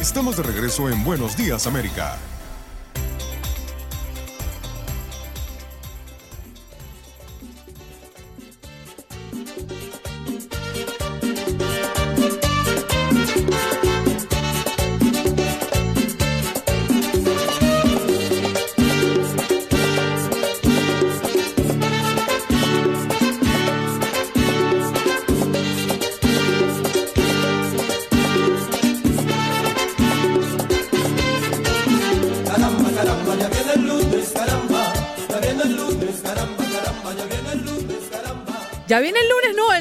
Estamos de regreso en Buenos Días América.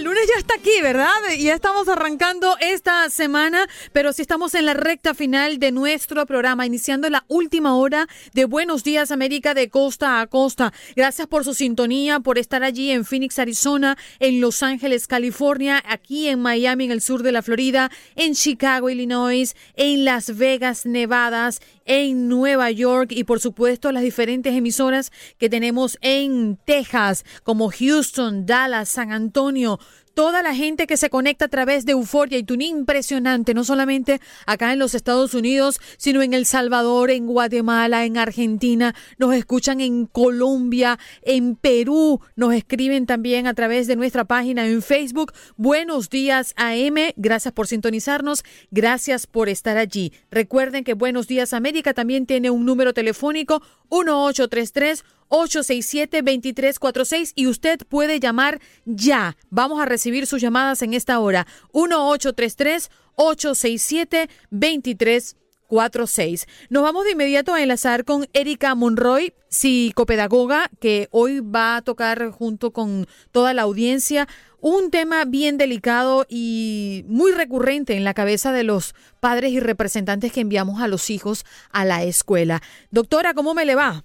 Lunes, ya está aquí, ¿verdad? Ya estamos arrancando esta semana, pero sí estamos en la recta final de nuestro programa, iniciando la última hora de Buenos Días América de costa a costa. Gracias por su sintonía, por estar allí en Phoenix, Arizona, en Los Ángeles, California, aquí en Miami, en el sur de la Florida, en Chicago, Illinois, en Las Vegas, Nevadas, en Nueva York y por supuesto las diferentes emisoras que tenemos en Texas, como Houston, Dallas, San Antonio, toda la gente que se conecta a través de Euforia y Tuning impresionante, no solamente acá en los Estados Unidos, sino en El Salvador, en Guatemala, en Argentina, nos escuchan en Colombia, en Perú, nos escriben también a través de nuestra página en Facebook. Buenos días AM, gracias por sintonizarnos, gracias por estar allí. Recuerden que Buenos días América también tiene un número telefónico 1833 867-2346 y usted puede llamar ya. Vamos a recibir sus llamadas en esta hora. 1833-867-2346. Nos vamos de inmediato a enlazar con Erika Monroy, psicopedagoga, que hoy va a tocar junto con toda la audiencia un tema bien delicado y muy recurrente en la cabeza de los padres y representantes que enviamos a los hijos a la escuela. Doctora, ¿cómo me le va?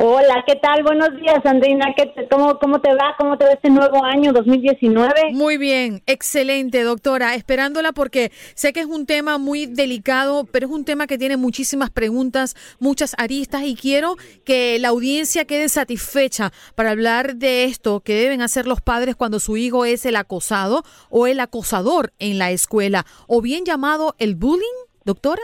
Hola, ¿qué tal? Buenos días, Andrina. ¿Qué te- cómo, ¿Cómo te va? ¿Cómo te va este nuevo año 2019? Muy bien, excelente, doctora. Esperándola porque sé que es un tema muy delicado, pero es un tema que tiene muchísimas preguntas, muchas aristas y quiero que la audiencia quede satisfecha para hablar de esto que deben hacer los padres cuando su hijo es el acosado o el acosador en la escuela, o bien llamado el bullying, doctora.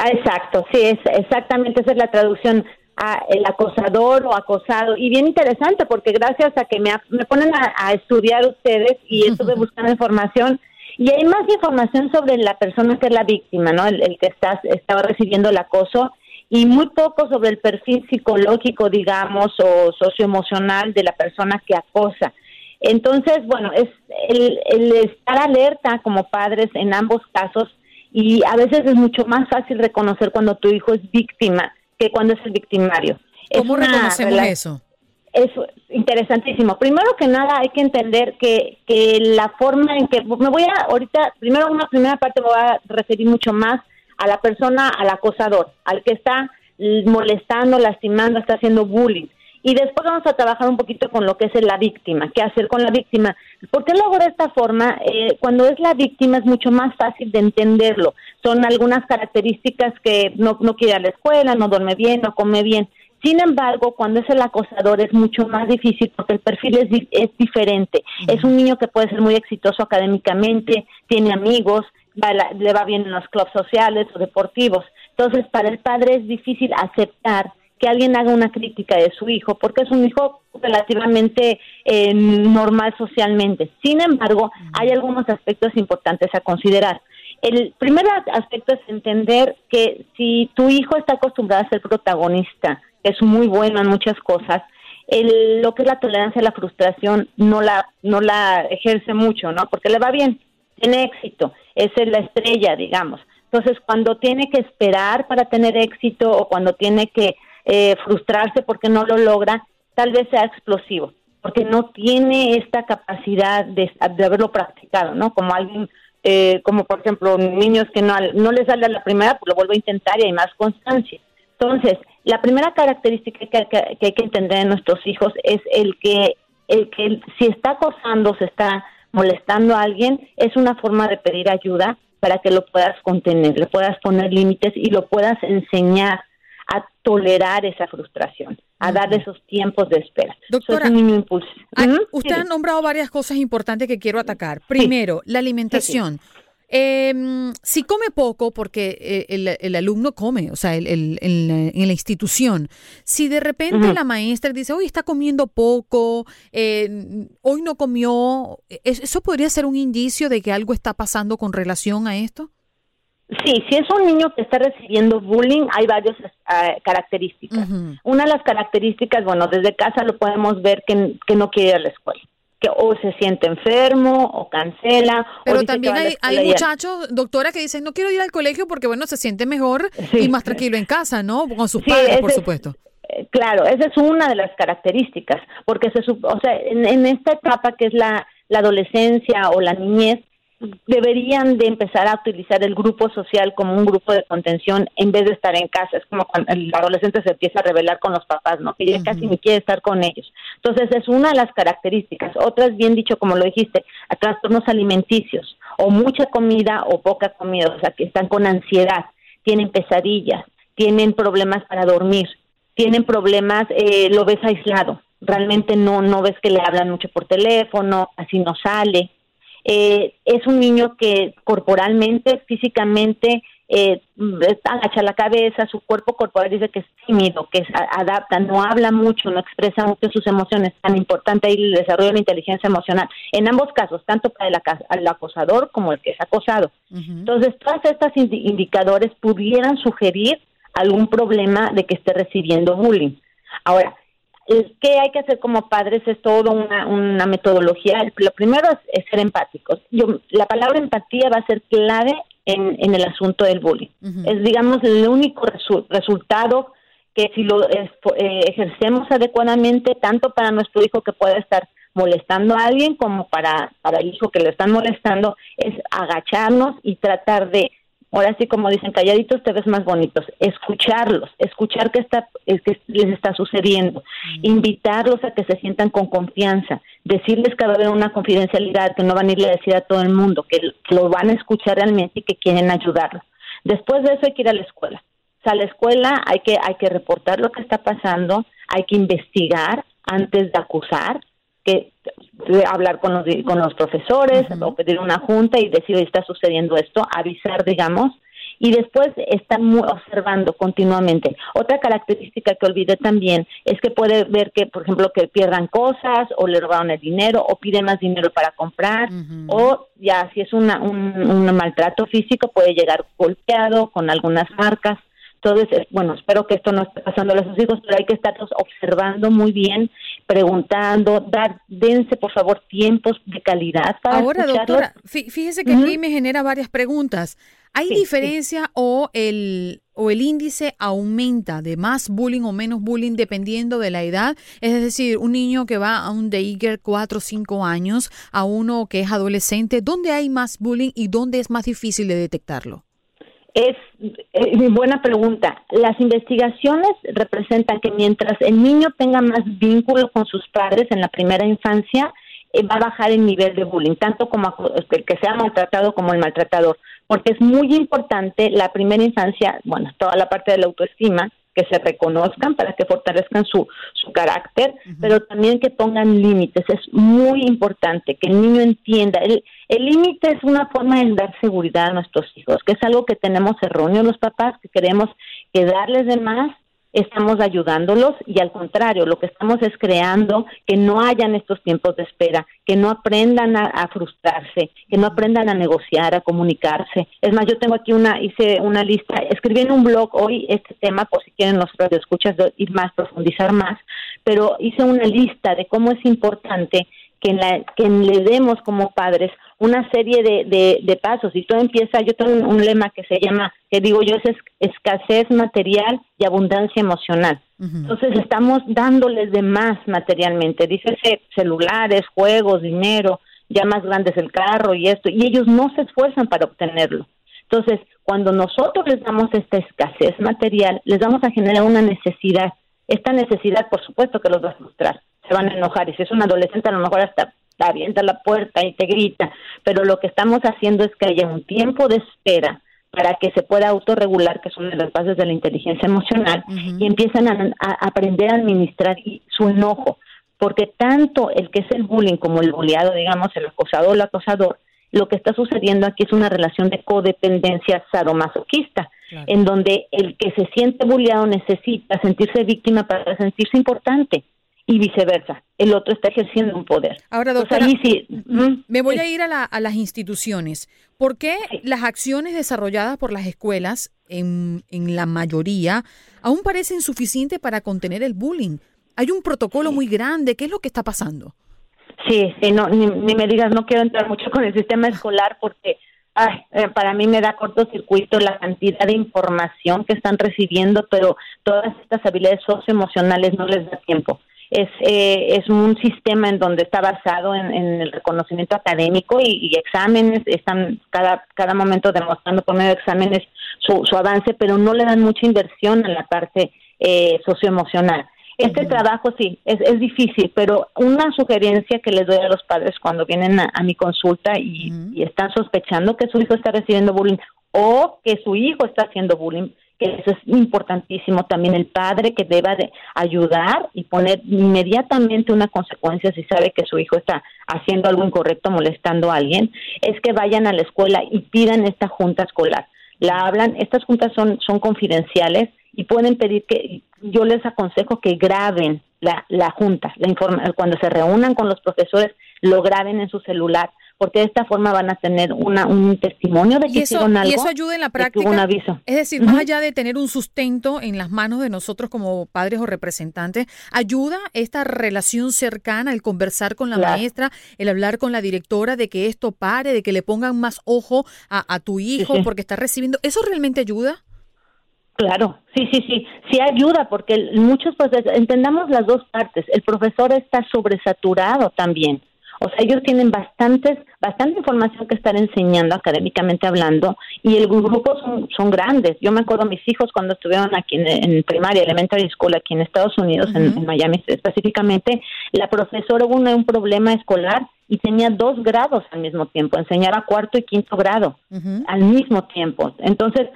Ah, exacto, sí, es exactamente esa es la traducción a el acosador o acosado. Y bien interesante porque gracias a que me, me ponen a, a estudiar ustedes y estuve buscando información y hay más información sobre la persona que es la víctima, ¿no? El, el que está, estaba recibiendo el acoso y muy poco sobre el perfil psicológico, digamos, o socioemocional de la persona que acosa. Entonces, bueno, es el, el estar alerta como padres en ambos casos y a veces es mucho más fácil reconocer cuando tu hijo es víctima que cuando es el victimario. Es ¿Cómo una reconocemos eso? es interesantísimo. Primero que nada hay que entender que, que la forma en que me voy a ahorita primero una primera parte me voy a referir mucho más a la persona, al acosador, al que está molestando, lastimando, está haciendo bullying. Y después vamos a trabajar un poquito con lo que es la víctima, qué hacer con la víctima. ¿Por qué lo hago de esta forma? Eh, cuando es la víctima es mucho más fácil de entenderlo. Son algunas características que no, no quiere ir a la escuela, no duerme bien, no come bien. Sin embargo, cuando es el acosador es mucho más difícil porque el perfil es, es diferente. Es un niño que puede ser muy exitoso académicamente, tiene amigos, le va bien en los clubes sociales o deportivos. Entonces, para el padre es difícil aceptar que alguien haga una crítica de su hijo, porque es un hijo relativamente eh, normal socialmente. Sin embargo, hay algunos aspectos importantes a considerar. El primer aspecto es entender que si tu hijo está acostumbrado a ser protagonista, es muy bueno en muchas cosas, el, lo que es la tolerancia a la frustración no la, no la ejerce mucho, ¿no? Porque le va bien, tiene éxito, es la estrella, digamos. Entonces, cuando tiene que esperar para tener éxito o cuando tiene que eh, frustrarse porque no lo logra, tal vez sea explosivo, porque no tiene esta capacidad de, haberlo practicado, ¿no? Como alguien, eh, como por ejemplo, niños que no, no les sale a la primera, pues lo vuelvo a intentar y hay más constancia. Entonces, la primera característica que, que, hay que entender en nuestros hijos es el que, el que si está acosando, se está molestando a alguien, es una forma de pedir ayuda para que lo puedas contener, le puedas poner límites y lo puedas enseñar a tolerar esa frustración, a dar esos tiempos de espera. Doctora, usted ha nombrado varias cosas importantes que quiero atacar. Primero, la alimentación. Eh, si come poco, porque eh, el, el, alumno come, o sea, el, el, en la institución, si de repente la maestra dice, hoy está comiendo poco, eh, hoy no comió, ¿eso podría ser un indicio de que algo está pasando con relación a esto? Sí, si es un niño que está recibiendo bullying, hay varias uh, características. Una de las características, bueno, desde casa lo podemos ver que, que no quiere ir a la escuela que o se siente enfermo o cancela. Pero también hay, hay muchachos, doctora, que dicen, no quiero ir al colegio porque, bueno, se siente mejor y más tranquilo en casa, ¿no? Con sus padres, por supuesto. Eh, claro, esa es una de las características, porque se, o sea, en, en esta etapa que es la, la adolescencia o la niñez, deberían de empezar a utilizar el grupo social como un grupo de contención en vez de estar en casa. Es como cuando el adolescente se empieza a rebelar con los papás, ¿no? Que ya casi ni quiere estar con ellos. Entonces es una de las características. Otra es bien dicho, como lo dijiste, a trastornos alimenticios o mucha comida o poca comida, o sea, que están con ansiedad, tienen pesadillas, tienen problemas para dormir, tienen problemas, eh, lo ves aislado, realmente no, no ves que le hablan mucho por teléfono, así no sale eh, es un niño que corporalmente, físicamente, eh, agacha la cabeza, su cuerpo corporal dice que es tímido, que se adapta, no habla mucho, no expresa mucho sus emociones, tan importante ahí el desarrollo de la inteligencia emocional, en ambos casos, tanto para el, acosador como el que es acosado. Entonces, todos estos indicadores pudieran sugerir algún problema de que esté recibiendo bullying. Ahora, ¿Qué hay que hacer como padres? Es toda una, metodología. Lo primero es, ser empáticos. Yo, la palabra empatía va a ser clave en, el asunto del bullying. Es, digamos, el único resultado que si lo eh, ejercemos adecuadamente, tanto para nuestro hijo que pueda estar molestando a alguien como para, para el hijo que lo están molestando, es agacharnos y tratar de ahora sí como dicen calladitos te ves más bonitos. Escucharlos escuchar qué está qué les está sucediendo. Invitarlos a que se sientan con confianza. Decirles que va a haber una confidencialidad que no van a irle a decir a todo el mundo que lo van a escuchar realmente y que quieren ayudarlos después de eso hay que ir a la escuela. O sea, a la escuela hay que hay que reportar lo que está pasando hay que investigar antes de acusar que hablar con los, con los profesores o pedir una junta y decir, está sucediendo esto, avisar, digamos, y después estar observando continuamente. Otra característica que olvidé también es que puede ver que, por ejemplo, que pierdan cosas o le robaron el dinero o piden más dinero para comprar o ya si es una, un, un maltrato físico puede llegar golpeado con algunas marcas. Entonces, bueno, espero que esto no esté pasando a sus hijos, pero hay que estarlos observando muy bien, preguntando, dar, dense por favor tiempos de calidad para Ahora, doctora, fíjese que aquí me genera varias preguntas. ¿Hay diferencia o el o el índice aumenta de más bullying o menos bullying dependiendo de la edad? Es decir, un niño que va a un daycare 4 o 5 años, a uno que es adolescente, ¿dónde hay más bullying y dónde es más difícil de detectarlo? Es eh, buena pregunta. Las investigaciones representan que mientras el niño tenga más vínculo con sus padres en la primera infancia, eh, va a bajar el nivel de bullying, tanto como el que sea maltratado como el maltratador, porque es muy importante la primera infancia, bueno, toda la parte de la autoestima, que se reconozcan para que fortalezcan su, su carácter, pero también que pongan límites. Es muy importante que el niño entienda. El límite es una forma de dar seguridad a nuestros hijos, que es algo que tenemos erróneo los papás, que queremos que darles de más estamos ayudándolos y al contrario, lo que estamos es creando que no hayan estos tiempos de espera, que no aprendan a, frustrarse, que no aprendan a negociar, a comunicarse. Es más, yo tengo aquí una, hice una lista, escribí en un blog hoy este tema por si quieren los escuchas ir más, profundizar más, pero hice una lista de cómo es importante que, la, que le demos como padres una serie de, de, pasos y todo empieza, yo tengo un, lema que se llama, que digo yo, es escasez material y abundancia emocional. Entonces estamos dándoles de más materialmente, dice celulares, juegos, dinero, ya más grandes el carro y esto, y ellos no se esfuerzan para obtenerlo. Entonces, cuando nosotros les damos esta escasez material, les vamos a generar una necesidad. Esta necesidad, por supuesto, que los va a frustrar se van a enojar. Y si es un adolescente, a lo mejor hasta te avienta la puerta y te grita. Pero lo que estamos haciendo es que haya un tiempo de espera para que se pueda autorregular, que son de las bases de la inteligencia emocional, y empiezan a, aprender a administrar su enojo. Porque tanto el que es el bullying como el bulleado, digamos, el acosador o el acosador, lo que está sucediendo aquí es una relación de codependencia sadomasoquista, en donde el que se siente bulleado necesita sentirse víctima para sentirse importante y viceversa. El otro está ejerciendo un poder. Ahora, doctora, sí, me voy a ir a, las instituciones. ¿Por qué las acciones desarrolladas por las escuelas, en, en la mayoría, aún parecen suficientes para contener el bullying? Hay un protocolo muy grande. ¿Qué es lo que está pasando? Sí, sí no, ni, me digas, no quiero entrar mucho con el sistema escolar porque ay, eh, para mí me da cortocircuito la cantidad de información que están recibiendo, pero todas estas habilidades socioemocionales no les da tiempo es, eh, es un sistema en donde está basado en, el reconocimiento académico y, exámenes, están cada, cada momento demostrando por medio de exámenes su, su avance, pero no le dan mucha inversión a la parte eh, socioemocional. Este trabajo sí, es, es difícil, pero una sugerencia que les doy a los padres cuando vienen a, mi consulta y, y, están sospechando que su hijo está recibiendo bullying o que su hijo está haciendo bullying, que eso es importantísimo también el padre que deba de ayudar y poner inmediatamente una consecuencia si sabe que su hijo está haciendo algo incorrecto, molestando a alguien, es que vayan a la escuela y pidan esta junta escolar. La hablan, estas juntas son, son confidenciales y pueden pedir que yo les aconsejo que graben la, la junta, la informa, cuando se reúnan con los profesores, lo graben en su celular porque de esta forma van a tener una, un testimonio de que hicieron algo. Y eso ayuda en la práctica. Un aviso. Es decir, más allá de tener un sustento en las manos de nosotros como padres o representantes, ayuda esta relación cercana, el conversar con la maestra, el hablar con la directora de que esto pare, de que le pongan más ojo a, tu hijo porque está recibiendo. ¿Eso realmente ayuda? Claro, sí, sí, sí, sí ayuda porque muchos, pues entendamos las dos partes. El profesor está sobresaturado también o sea, ellos tienen bastantes, bastante información que estar enseñando académicamente hablando y el grupo son, son grandes. Yo me acuerdo mis hijos cuando estuvieron aquí en, primaria, elementary school, aquí en Estados Unidos, en, Miami específicamente, la profesora hubo un, problema escolar y tenía dos grados al mismo tiempo, enseñaba cuarto y quinto grado al mismo tiempo. Entonces,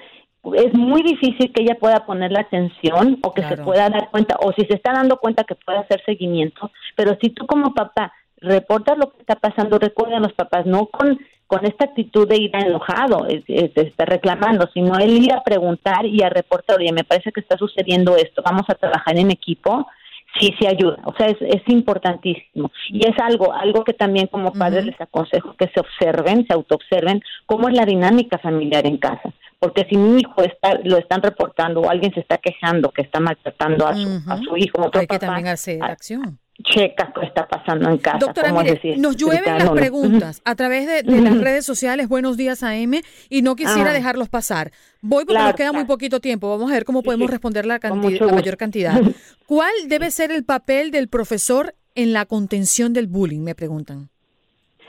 es muy difícil que ella pueda poner la atención o que se pueda dar cuenta, o si se está dando cuenta que puede hacer seguimiento, pero si tú como papá reportas lo que está pasando, recuerda a los papás, no con, con esta actitud de ir enojado, es, está reclamando, sino el ir a preguntar y a reportar, oye, me parece que está sucediendo esto, vamos a trabajar en equipo, sí, sí ayuda, o sea, es, es importantísimo. Y es algo, algo que también como padres les aconsejo que se observen, se autoobserven, cómo es la dinámica familiar en casa. Porque si mi hijo está, lo están reportando o alguien se está quejando que está maltratando a su, a su hijo, otro Hay que también hacer acción checa qué está pasando en casa. Doctora, ¿cómo es mire, decir, nos llueven las preguntas a través de, de las redes sociales Buenos Días AM y no quisiera Ah. dejarlos pasar. Voy porque Claro, nos queda muy poquito tiempo. Vamos a ver cómo podemos responder la, mayor cantidad. ¿Cuál debe ser el papel del profesor en la contención del bullying? Me preguntan.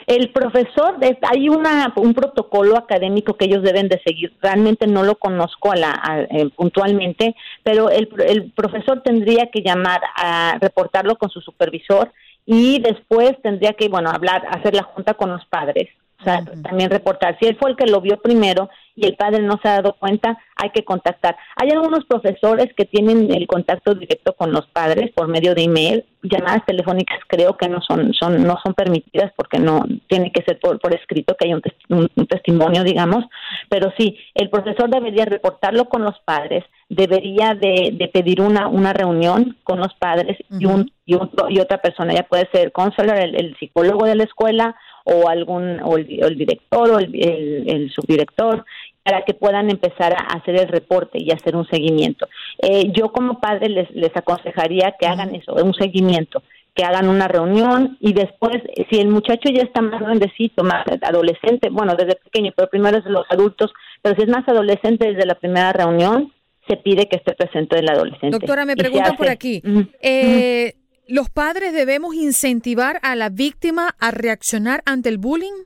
El profesor, es- hay una, un protocolo académico que ellos deben de seguir. Realmente no lo conozco a la, eh, puntualmente, pero el, el profesor tendría que llamar a reportarlo con su supervisor y después tendría que, bueno, hablar, hacer la junta con los padres. O sea, también reportar. Si él fue el que lo vio primero y el padre no se ha dado cuenta, hay que contactar. Hay algunos profesores que tienen el contacto directo con los padres por medio de email. Llamadas telefónicas creo que no son, son no son permitidas porque no tiene que ser por, por escrito que haya un, tes- un- un testimonio, digamos. Pero sí, el profesor debería reportarlo con los padres, debería de, de pedir una, una reunión con los padres y, un, y, un- y otra persona, ya puede ser el counselor, el, el psicólogo de la escuela o algún o el, o el director o el, el- el subdirector para que puedan empezar a hacer el reporte y hacer un seguimiento. Eh, yo como padre les, les aconsejaría que hagan eso, un seguimiento, que hagan una reunión y después, si el muchacho ya está más grandecito, más adolescente, bueno, desde pequeño, pero primero es los adultos, pero si es más adolescente desde la primera reunión, se pide que esté presente el adolescente. Doctora, me preguntan por aquí. Eh, ¿Los padres debemos incentivar a la víctima a reaccionar ante el bullying?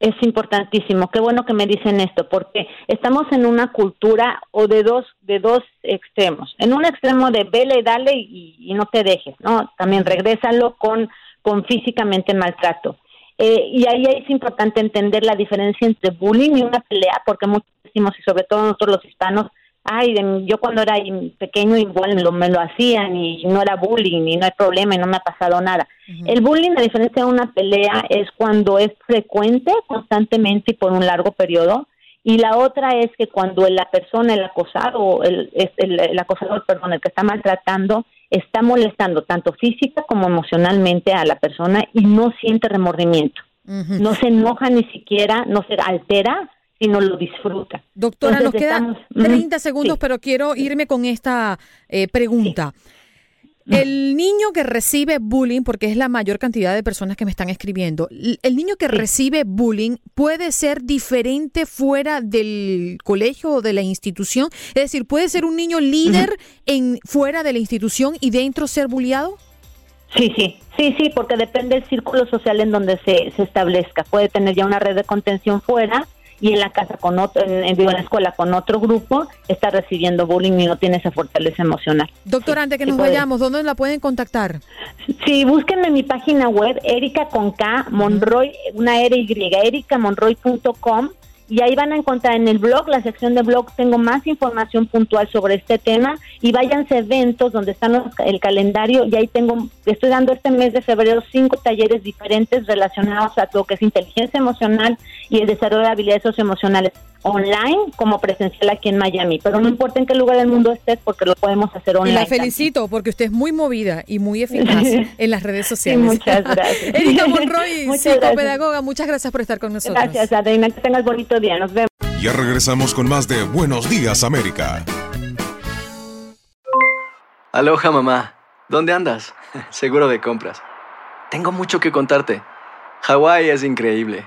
Es importantísimo. Qué bueno que me dicen esto, porque estamos en una cultura o de dos de dos extremos. En un extremo de vele, dale y, y no te dejes, ¿no? También regrésalo con con físicamente maltrato. Eh, y ahí es importante entender la diferencia entre bullying y una pelea, porque muchos decimos, y sobre todo nosotros los hispanos, ay, de- yo cuando era pequeño igual me lo, me lo hacían y no era bullying y no hay problema y no me ha pasado nada. El bullying, a diferencia de una pelea, es cuando es frecuente, constantemente y por un largo periodo. Y la otra es que cuando la persona, el acosado, el, el acosador, perdón, el que está maltratando, está molestando tanto física como emocionalmente a la persona y no siente remordimiento. No se enoja ni siquiera, no se altera, sino lo disfruta. Doctora, nos quedan estamos- Ujú. 30 segundos, Sí. pero quiero irme con esta eh, pregunta. El niño que recibe bullying, porque es la mayor cantidad de personas que me están escribiendo, el niño que recibe bullying puede ser diferente fuera del colegio o de la institución. Es decir, puede ser un niño líder en fuera de la institución y dentro ser bulliado. Sí, sí, sí, sí, porque depende del círculo social en donde se, se establezca. Puede tener ya una red de contención fuera y en la casa con otro, en, en- digo, en la escuela con otro grupo está recibiendo bullying y no tiene esa fortaleza emocional. Doctora, antes que nos vayamos, ¿dónde la pueden contactar? Sí, búsquenme en mi página web, Erika con K, Monroy, una R Y, ericamonroy.com y ahí van a encontrar en el blog, la sección de blog, tengo más información puntual sobre este tema y váyanse a eventos donde están los- el calendario y ahí tengo, estoy dando este mes de febrero cinco talleres diferentes relacionados a lo que es inteligencia emocional y el desarrollo de habilidades socioemocionales online como presencial aquí en Miami, pero no importa en qué lugar del mundo estés porque lo podemos hacer Y online. la felicito porque usted es muy movida y muy eficaz en las redes sociales. muchas gracias. Erika Monroy, Muchas psicopedagoga, muchas gracias por estar con nosotros. Gracias, Adriana. Que tengas bonito día. Nos vemos. Ya regresamos con más de Buenos Días América. Aloha mamá, ¿dónde andas? Seguro de compras. Tengo mucho que contarte. Hawái es increíble.